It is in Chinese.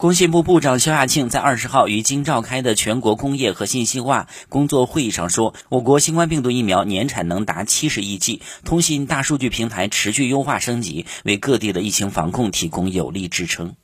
工信部部长肖亚庆在二十号于京召开的全国工业和信息化工作会议上说我国新冠病毒疫苗年产能达七十亿剂通信大数据平台持续优化升级为各地的疫情防控提供有力支撑。